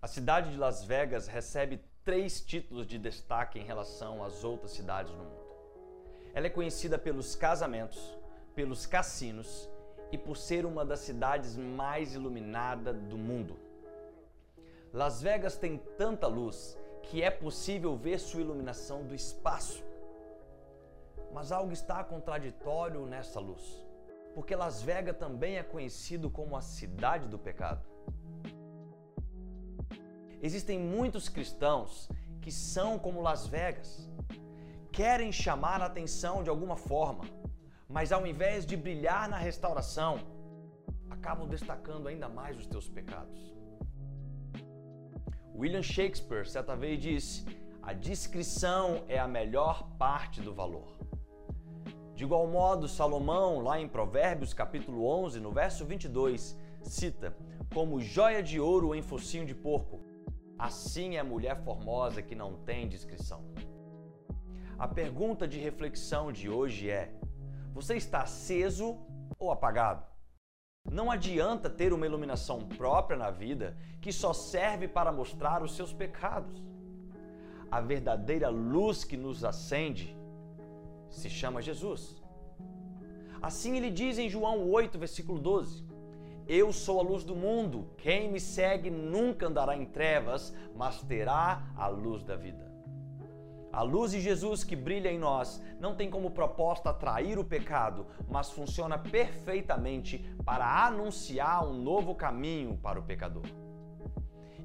A cidade de Las Vegas recebe três títulos de destaque em relação às outras cidades no mundo. Ela é conhecida pelos casamentos, pelos cassinos e por ser uma das cidades mais iluminadas do mundo. Las Vegas tem tanta luz que é possível ver sua iluminação do espaço. Mas algo está contraditório nessa luz, porque Las Vegas também é conhecido como a cidade do pecado. Existem muitos cristãos que são como Las Vegas, querem chamar a atenção de alguma forma, mas ao invés de brilhar na restauração, acabam destacando ainda mais os teus pecados. William Shakespeare certa vez disse: a discrição é a melhor parte do valor. De igual modo, Salomão, lá em Provérbios capítulo 11, no verso 22, cita: Como joia de ouro em focinho de porco, assim é a mulher formosa que não tem discrição. A pergunta de reflexão de hoje é: você está aceso ou apagado? Não adianta ter uma iluminação própria na vida que só serve para mostrar os seus pecados. A verdadeira luz que nos acende se chama Jesus. Assim ele diz em João 8, versículo 12: Eu sou a luz do mundo, quem me segue nunca andará em trevas, mas terá a luz da vida. A luz de Jesus que brilha em nós não tem como proposta atrair o pecado, mas funciona perfeitamente para anunciar um novo caminho para o pecador.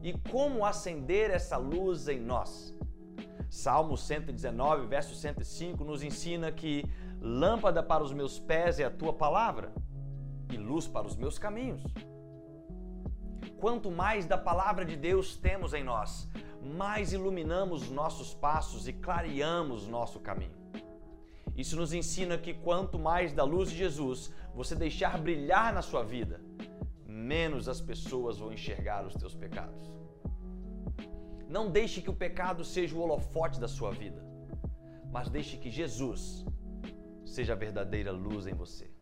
E como acender essa luz em nós? Salmo 119, verso 105 nos ensina que lâmpada para os meus pés é a tua palavra e luz para os meus caminhos. Quanto mais da palavra de Deus temos em nós, mais iluminamos nossos passos e clareamos nosso caminho. Isso nos ensina que quanto mais da luz de Jesus você deixar brilhar na sua vida, menos as pessoas vão enxergar os teus pecados. Não deixe que o pecado seja o holofote da sua vida, mas deixe que Jesus seja a verdadeira luz em você.